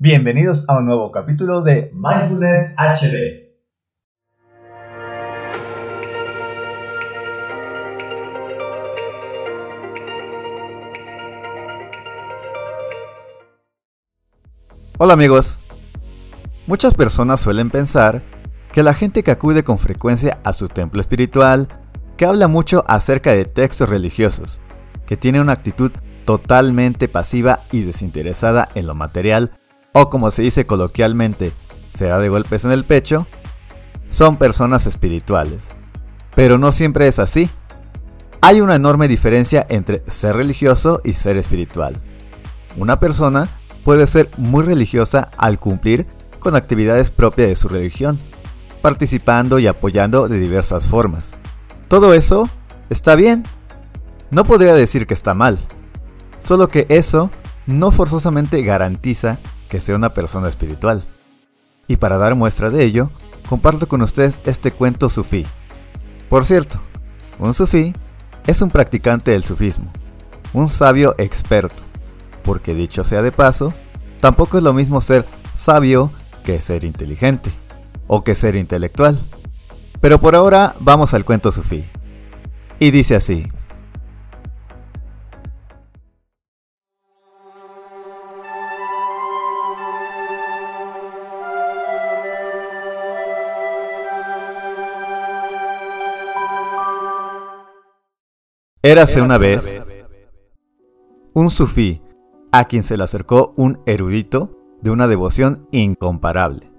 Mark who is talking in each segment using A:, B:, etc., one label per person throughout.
A: Bienvenidos a un nuevo capítulo de
B: Mindfulness HD.
A: Hola amigos. Muchas personas suelen pensar que la gente que acude con frecuencia a su templo espiritual, que habla mucho acerca de textos religiosos, que tiene una actitud totalmente pasiva y desinteresada en lo material, o como se dice coloquialmente, se da de golpes en el pecho, son personas espirituales. Pero no siempre es así. Hay una enorme diferencia entre ser religioso y ser espiritual. Una persona puede ser muy religiosa al cumplir con actividades propias de su religión, participando y apoyando de diversas formas. Todo eso está bien. No podría decir que está mal. Solo que eso no forzosamente garantiza que sea una persona espiritual. Y para dar muestra de ello, comparto con ustedes este cuento sufí. Por cierto, un sufí es un practicante del sufismo, un sabio experto, porque dicho sea de paso, tampoco es lo mismo ser sabio que ser inteligente, o que ser intelectual. Pero por ahora vamos al cuento sufí. Y dice así. Érase una vez un sufí a quien se le acercó un erudito de una devoción incomparable,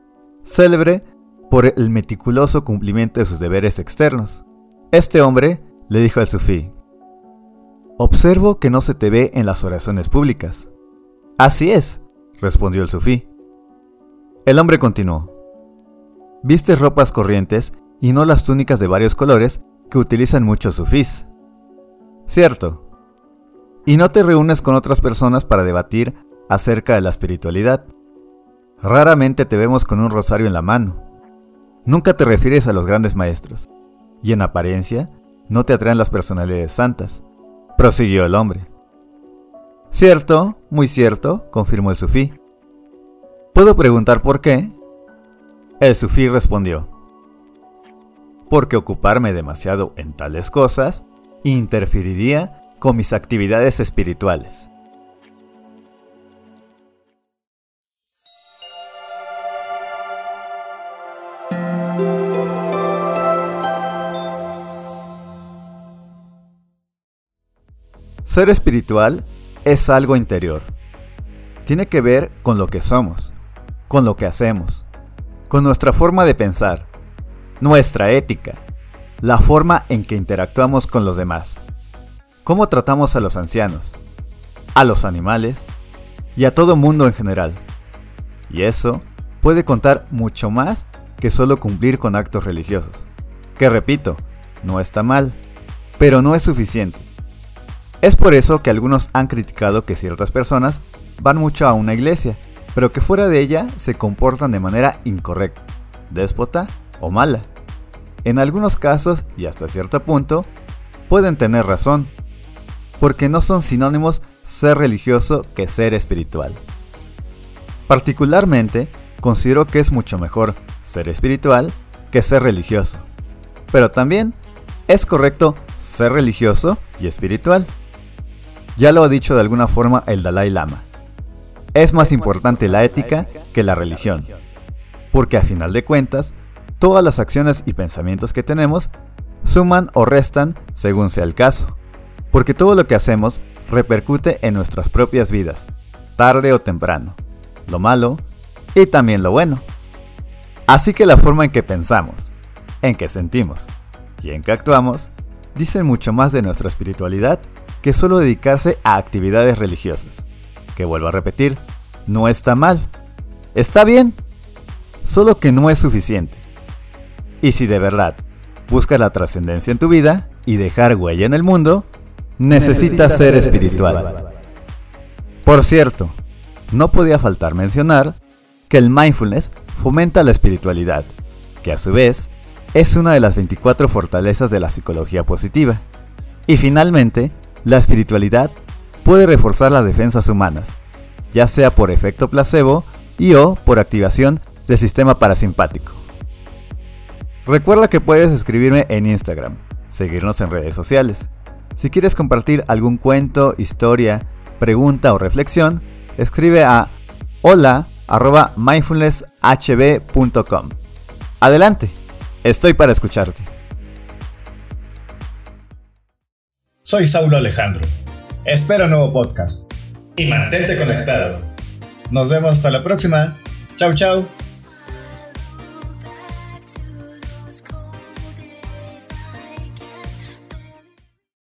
A: célebre por el meticuloso cumplimiento de sus deberes externos. Este hombre le dijo al sufí, Observo que no se te ve en las oraciones públicas. Así es, respondió el sufí. El hombre continuó, Vistes ropas corrientes y no las túnicas de varios colores que utilizan muchos sufís. Cierto. Y no te reúnes con otras personas para debatir acerca de la espiritualidad. Raramente te vemos con un rosario en la mano. Nunca te refieres a los grandes maestros. Y en apariencia, no te atraen las personalidades santas. Prosiguió el hombre. Cierto, muy cierto, confirmó el sufí. ¿Puedo preguntar por qué? El sufí respondió. Porque ocuparme demasiado en tales cosas interferiría con mis actividades espirituales. Ser espiritual es algo interior. Tiene que ver con lo que somos, con lo que hacemos, con nuestra forma de pensar, nuestra ética, la forma en que interactuamos con los demás, cómo tratamos a los ancianos, a los animales y a todo mundo en general. Y eso puede contar mucho más que solo cumplir con actos religiosos, que repito, no está mal, pero no es suficiente. Es por eso que algunos han criticado que ciertas personas van mucho a una iglesia, pero que fuera de ella se comportan de manera incorrecta, déspota o mala. En algunos casos, y hasta cierto punto, pueden tener razón, porque no son sinónimos ser religioso que ser espiritual. Particularmente, considero que es mucho mejor ser espiritual que ser religioso. Pero también es correcto ser religioso y espiritual. Ya lo ha dicho de alguna forma el Dalai Lama. Es más importante la ética que la religión, porque a final de cuentas, todas las acciones y pensamientos que tenemos suman o restan según sea el caso, porque todo lo que hacemos repercute en nuestras propias vidas, tarde o temprano, lo malo y también lo bueno. Así que la forma en que pensamos, en que sentimos y en que actuamos dicen mucho más de nuestra espiritualidad que solo dedicarse a actividades religiosas. Que vuelvo a repetir, no está mal, está bien, solo que no es suficiente. Y si de verdad buscas la trascendencia en tu vida y dejar huella en el mundo, necesitas ser espiritual. Por cierto, no podía faltar mencionar que el mindfulness fomenta la espiritualidad, que a su vez es una de las 24 fortalezas de la psicología positiva. Y finalmente, la espiritualidad puede reforzar las defensas humanas, ya sea por efecto placebo y o por activación del sistema parasimpático. Recuerda que puedes escribirme en Instagram, seguirnos en redes sociales. Si quieres compartir algún cuento, historia, pregunta o reflexión, escribe a hola mindfulnesshb.com. Adelante, estoy para escucharte.
B: Soy Saulo Alejandro. Espero nuevo podcast. Y mantente conectado. Nos vemos hasta la próxima. Chau, chau.